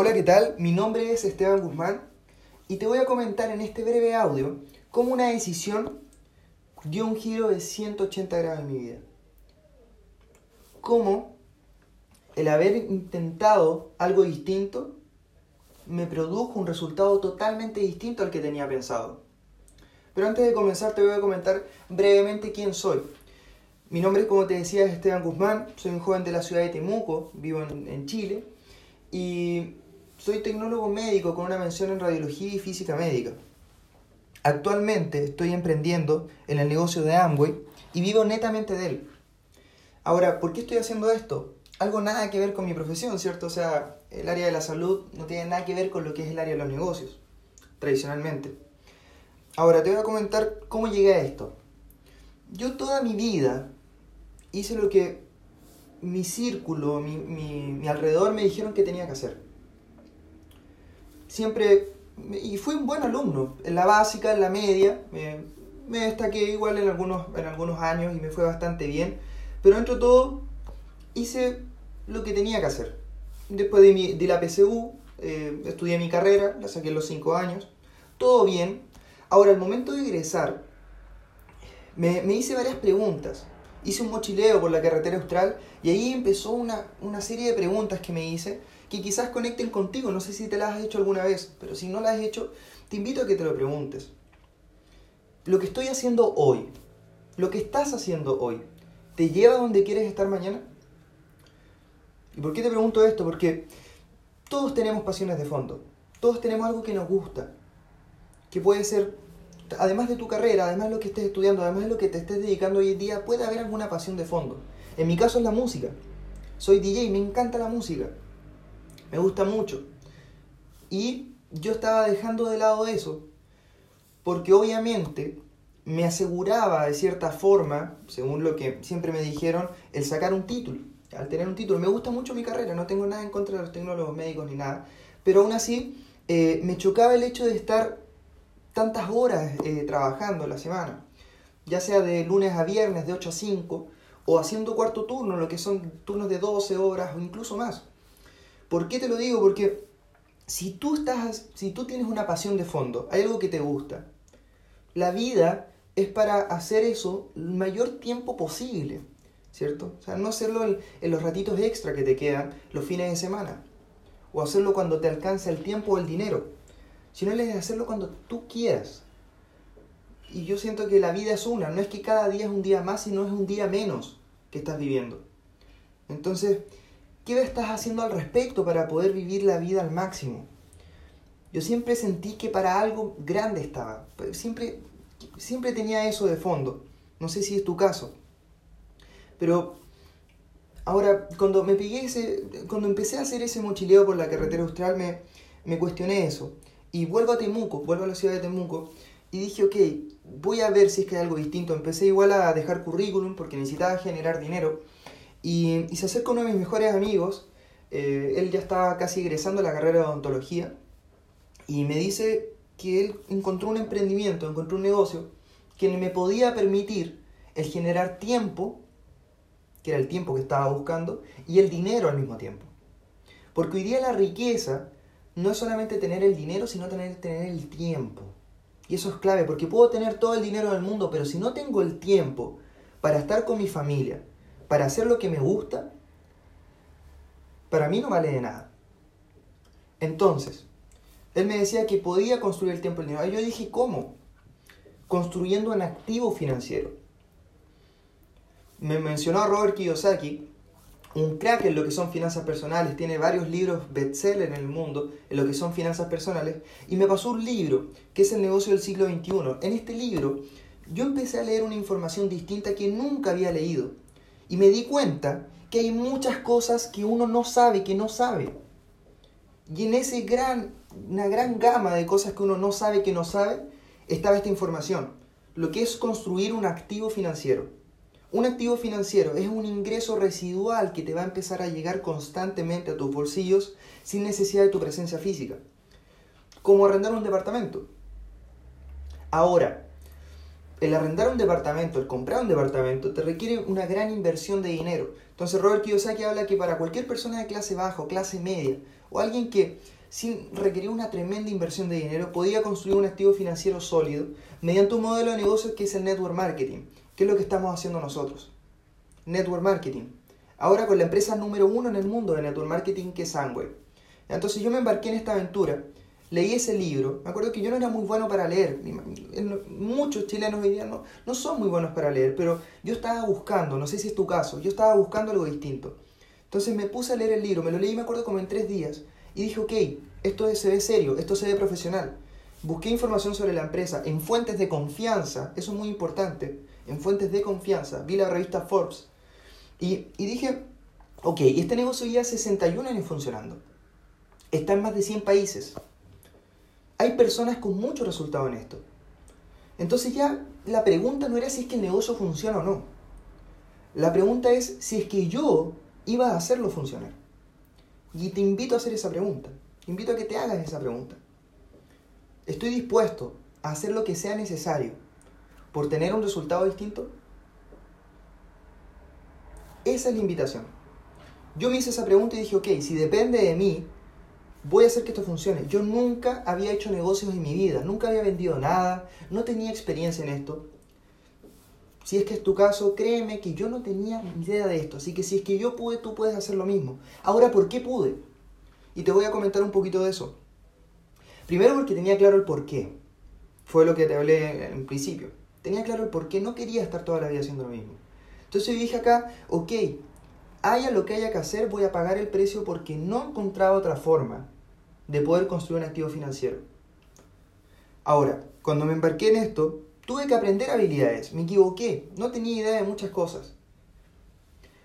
Hola, ¿qué tal? Mi nombre es Esteban Guzmán y te voy a comentar en este breve audio cómo una decisión dio un giro de 180 grados en mi vida. Cómo el haber intentado algo distinto me produjo un resultado totalmente distinto al que tenía pensado. Pero antes de comenzar te voy a comentar brevemente quién soy. Mi nombre, como te decía, es Esteban Guzmán, soy un joven de la ciudad de Temuco, vivo en, Chile y soy tecnólogo médico con una mención en radiología y física médica. Actualmente estoy emprendiendo en el negocio de Amway y vivo netamente de él. Ahora, ¿por qué estoy haciendo esto? Algo nada que ver con mi profesión, ¿cierto? O sea, el área de la salud no tiene nada que ver con lo que es el área de los negocios, tradicionalmente. Ahora, te voy a comentar cómo llegué a esto. Yo toda mi vida hice lo que mi círculo, mi, mi, mi alrededor me dijeron que tenía que hacer siempre, y fui un buen alumno, en la básica, en la media, me, destaqué igual en algunos, en algunos años y me fue bastante bien, pero dentro de todo hice lo que tenía que hacer. Después de, mi, de la PSU, eh, estudié mi carrera, la saqué en los 5 años, todo bien. Ahora, al momento de egresar, me, me, hice varias preguntas. Hice un mochileo por la carretera austral y ahí empezó una, una serie de preguntas que me hice que quizás conecten contigo. No sé si te las has hecho alguna vez, pero si no las has hecho, te invito a que te lo preguntes. Lo que estoy haciendo hoy, lo que estás haciendo hoy, ¿te lleva a donde quieres estar mañana? ¿Y por qué te pregunto esto? Porque todos tenemos pasiones de fondo, todos tenemos algo que nos gusta, que puede ser, además de tu carrera, además de lo que estés estudiando, además de lo que te estés dedicando hoy en día, puede haber alguna pasión de fondo. En mi caso es la música. Soy DJ, me encanta la música me gusta mucho. Y yo estaba dejando de lado eso, porque obviamente me aseguraba de cierta forma, según lo que siempre me dijeron, el sacar un título. Al tener un título, me gusta mucho mi carrera, no tengo nada en contra de los tecnólogos médicos ni nada, pero aún así eh, me chocaba el hecho de estar tantas horas eh, trabajando la semana, ya sea de lunes a viernes, de 8 a 5, o haciendo cuarto turno, lo que son turnos de 12 horas o incluso más. ¿Por qué te lo digo? Porque si tú, estás, si tú tienes una pasión de fondo, hay algo que te gusta, la vida es para hacer eso el mayor tiempo posible, ¿cierto? O sea, no hacerlo en, los ratitos extra que te quedan los fines de semana, o hacerlo cuando te alcanza el tiempo o el dinero, sino es hacerlo cuando tú quieras. Y yo siento que la vida es una, no es que cada día es un día más, sino es un día menos que estás viviendo. Entonces, ¿Qué estás haciendo al respecto para poder vivir la vida al máximo? Yo siempre sentí que para algo grande estaba. Siempre, siempre tenía eso de fondo. No sé si es tu caso. Pero ahora, cuando me pegué ese, cuando empecé a hacer ese mochileo por la carretera austral, me, me cuestioné eso. Y vuelvo a Temuco, vuelvo a la ciudad de Temuco. Y dije, ok, voy a ver si es que hay algo distinto. Empecé igual a dejar currículum porque necesitaba generar dinero. Y, se acerca uno de mis mejores amigos, eh, él ya estaba casi egresando a la carrera de odontología, y me dice que él encontró un emprendimiento, encontró un negocio que me podía permitir el generar tiempo, que era el tiempo que estaba buscando, y el dinero al mismo tiempo. Porque hoy día la riqueza no es solamente tener el dinero, sino tener, tener el tiempo. Y eso es clave, porque puedo tener todo el dinero del mundo, pero si no tengo el tiempo para estar con mi familia, para hacer lo que me gusta, para mí no vale de nada. Entonces, él me decía que podía construir el tiempo y el dinero. Yo dije, ¿cómo? Construyendo un activo financiero. Me mencionó Robert Kiyosaki, un crack en lo que son finanzas personales, tiene varios libros bestseller en el mundo en lo que son finanzas personales, y me pasó un libro que es El negocio del siglo XXI. En este libro yo empecé a leer una información distinta que nunca había leído y me di cuenta que hay muchas cosas que uno no sabe, que no sabe. Y en ese gran, una gran gama de cosas que uno no sabe, que no sabe, estaba esta información. Lo que es construir un activo financiero. Un activo financiero es un ingreso residual que te va a empezar a llegar constantemente a tus bolsillos sin necesidad de tu presencia física. Como arrendar un departamento. Ahora, el arrendar un departamento, el comprar un departamento, te requiere una gran inversión de dinero. Entonces Robert Kiyosaki habla que para cualquier persona de clase baja o clase media, o alguien que sin requerir una tremenda inversión de dinero, podía construir un activo financiero sólido mediante un modelo de negocio que es el network marketing, que es lo que estamos haciendo nosotros. Network marketing. Ahora con la empresa número uno en el mundo de network marketing que es Amway. Entonces yo me embarqué en esta aventura leí ese libro, me acuerdo que yo no era muy bueno para leer, muchos chilenos hoy día no, no son muy buenos para leer, pero yo estaba buscando, no sé si es tu caso, yo estaba buscando algo distinto. Entonces me puse a leer el libro, me lo leí, me acuerdo como en tres días, y dije, ok, esto se ve serio, esto se ve profesional. Busqué información sobre la empresa en fuentes de confianza, eso es muy importante, en fuentes de confianza. Vi la revista Forbes y, dije, ok, este negocio ya 61 años funcionando. Está en más de 100 países hay personas con mucho resultado en esto. Entonces ya la pregunta no era si es que el negocio funciona o no. La pregunta es si es que yo iba a hacerlo funcionar. Y te invito a hacer esa pregunta. Invito a que te hagas esa pregunta. ¿Estoy dispuesto a hacer lo que sea necesario por tener un resultado distinto? Esa es la invitación. Yo me hice esa pregunta y dije, ok, si depende de mí, voy a hacer que esto funcione. Yo nunca había hecho negocios en mi vida, nunca había vendido nada, no tenía experiencia en esto. Si es que es tu caso, créeme que yo no tenía idea de esto. Así que si es que yo pude, tú puedes hacer lo mismo. Ahora, ¿por qué pude? Y te voy a comentar un poquito de eso. Primero porque tenía claro el por qué. Fue lo que te hablé en principio. Tenía claro el por qué. No quería estar toda la vida haciendo lo mismo. Entonces dije acá, ok, haya lo que haya que hacer, voy a pagar el precio porque no encontraba otra forma de poder construir un activo financiero. Ahora, cuando me embarqué en esto, tuve que aprender habilidades, me equivoqué, no tenía idea de muchas cosas.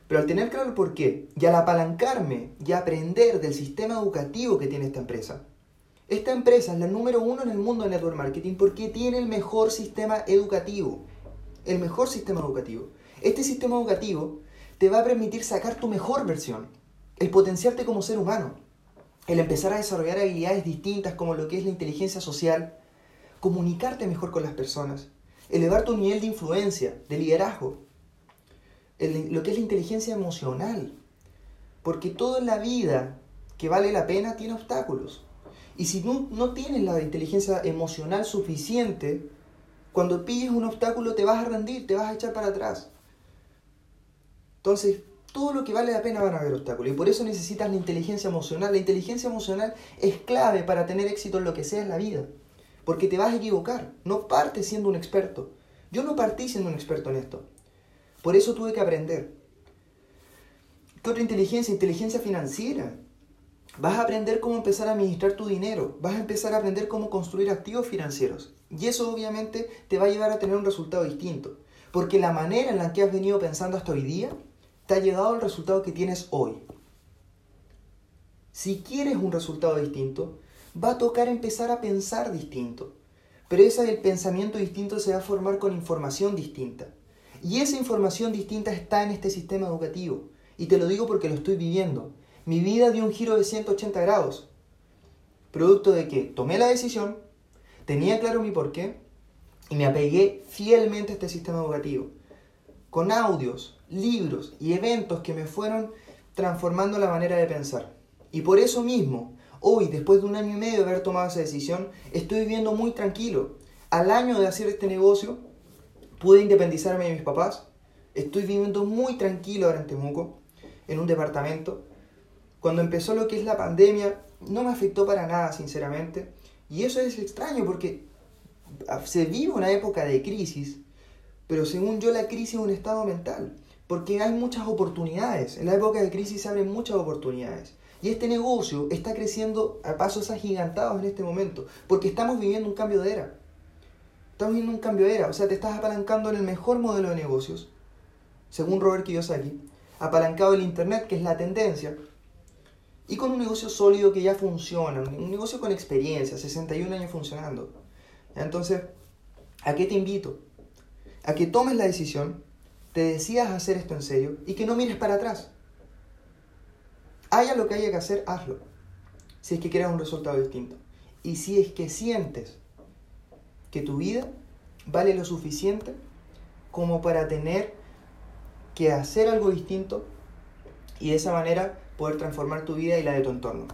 Pero al tener claro el por qué y al apalancarme y aprender del sistema educativo que tiene esta empresa, esta empresa es la número uno en el mundo de network marketing porque tiene el mejor sistema educativo. El mejor sistema educativo. Este sistema educativo te va a permitir sacar tu mejor versión, el potenciarte como ser humano el empezar a desarrollar habilidades distintas como lo que es la inteligencia social, comunicarte mejor con las personas, elevar tu nivel de influencia, de liderazgo, lo que es la inteligencia emocional, porque toda la vida que vale la pena tiene obstáculos. Y si no, no tienes la inteligencia emocional suficiente, cuando pilles un obstáculo te vas a rendir, te vas a echar para atrás. Entonces, todo lo que vale la pena van a haber obstáculos. Y por eso necesitas la inteligencia emocional. La inteligencia emocional es clave para tener éxito en lo que sea en la vida. Porque te vas a equivocar. No partes siendo un experto. Yo no partí siendo un experto en esto. Por eso tuve que aprender. ¿Qué otra inteligencia? Inteligencia financiera. Vas a aprender cómo empezar a administrar tu dinero. Vas a empezar a aprender cómo construir activos financieros. Y eso obviamente te va a llevar a tener un resultado distinto. Porque la manera en la que has venido pensando hasta hoy día te ha llegado el resultado que tienes hoy. Si quieres un resultado distinto, va a tocar empezar a pensar distinto. Pero ese del pensamiento distinto se va a formar con información distinta. Y esa información distinta está en este sistema educativo. Y te lo digo porque lo estoy viviendo. Mi vida dio un giro de 180 grados. Producto de que tomé la decisión, tenía claro mi porqué y me apegué fielmente a este sistema educativo. Con audios, libros y eventos que me fueron transformando la manera de pensar. Y por eso mismo, hoy, después de un año y medio de haber tomado esa decisión, estoy viviendo muy tranquilo. Al año de hacer este negocio, pude independizarme de mis papás. Estoy viviendo muy tranquilo ahora en Temuco, en un departamento. Cuando empezó lo que es la pandemia, no me afectó para nada, sinceramente. Y eso es extraño porque se vive una época de crisis, pero según yo la crisis es un estado mental porque hay muchas oportunidades. En la época de crisis se abren muchas oportunidades. Y este negocio está creciendo a pasos agigantados en este momento, porque estamos viviendo un cambio de era. Estamos viviendo un cambio de era, o sea, te estás apalancando en el mejor modelo de negocios, según Robert Kiyosaki, apalancado el Internet, que es la tendencia, y con un negocio sólido que ya funciona, un negocio con experiencia, 61 años funcionando. Entonces, ¿a qué te invito? A que tomes la decisión te decidas hacer esto en serio y que no mires para atrás. Haya lo que haya que hacer, hazlo. Si es que quieres un resultado distinto. Y si es que sientes que tu vida vale lo suficiente como para tener que hacer algo distinto y de esa manera poder transformar tu vida y la de tu entorno.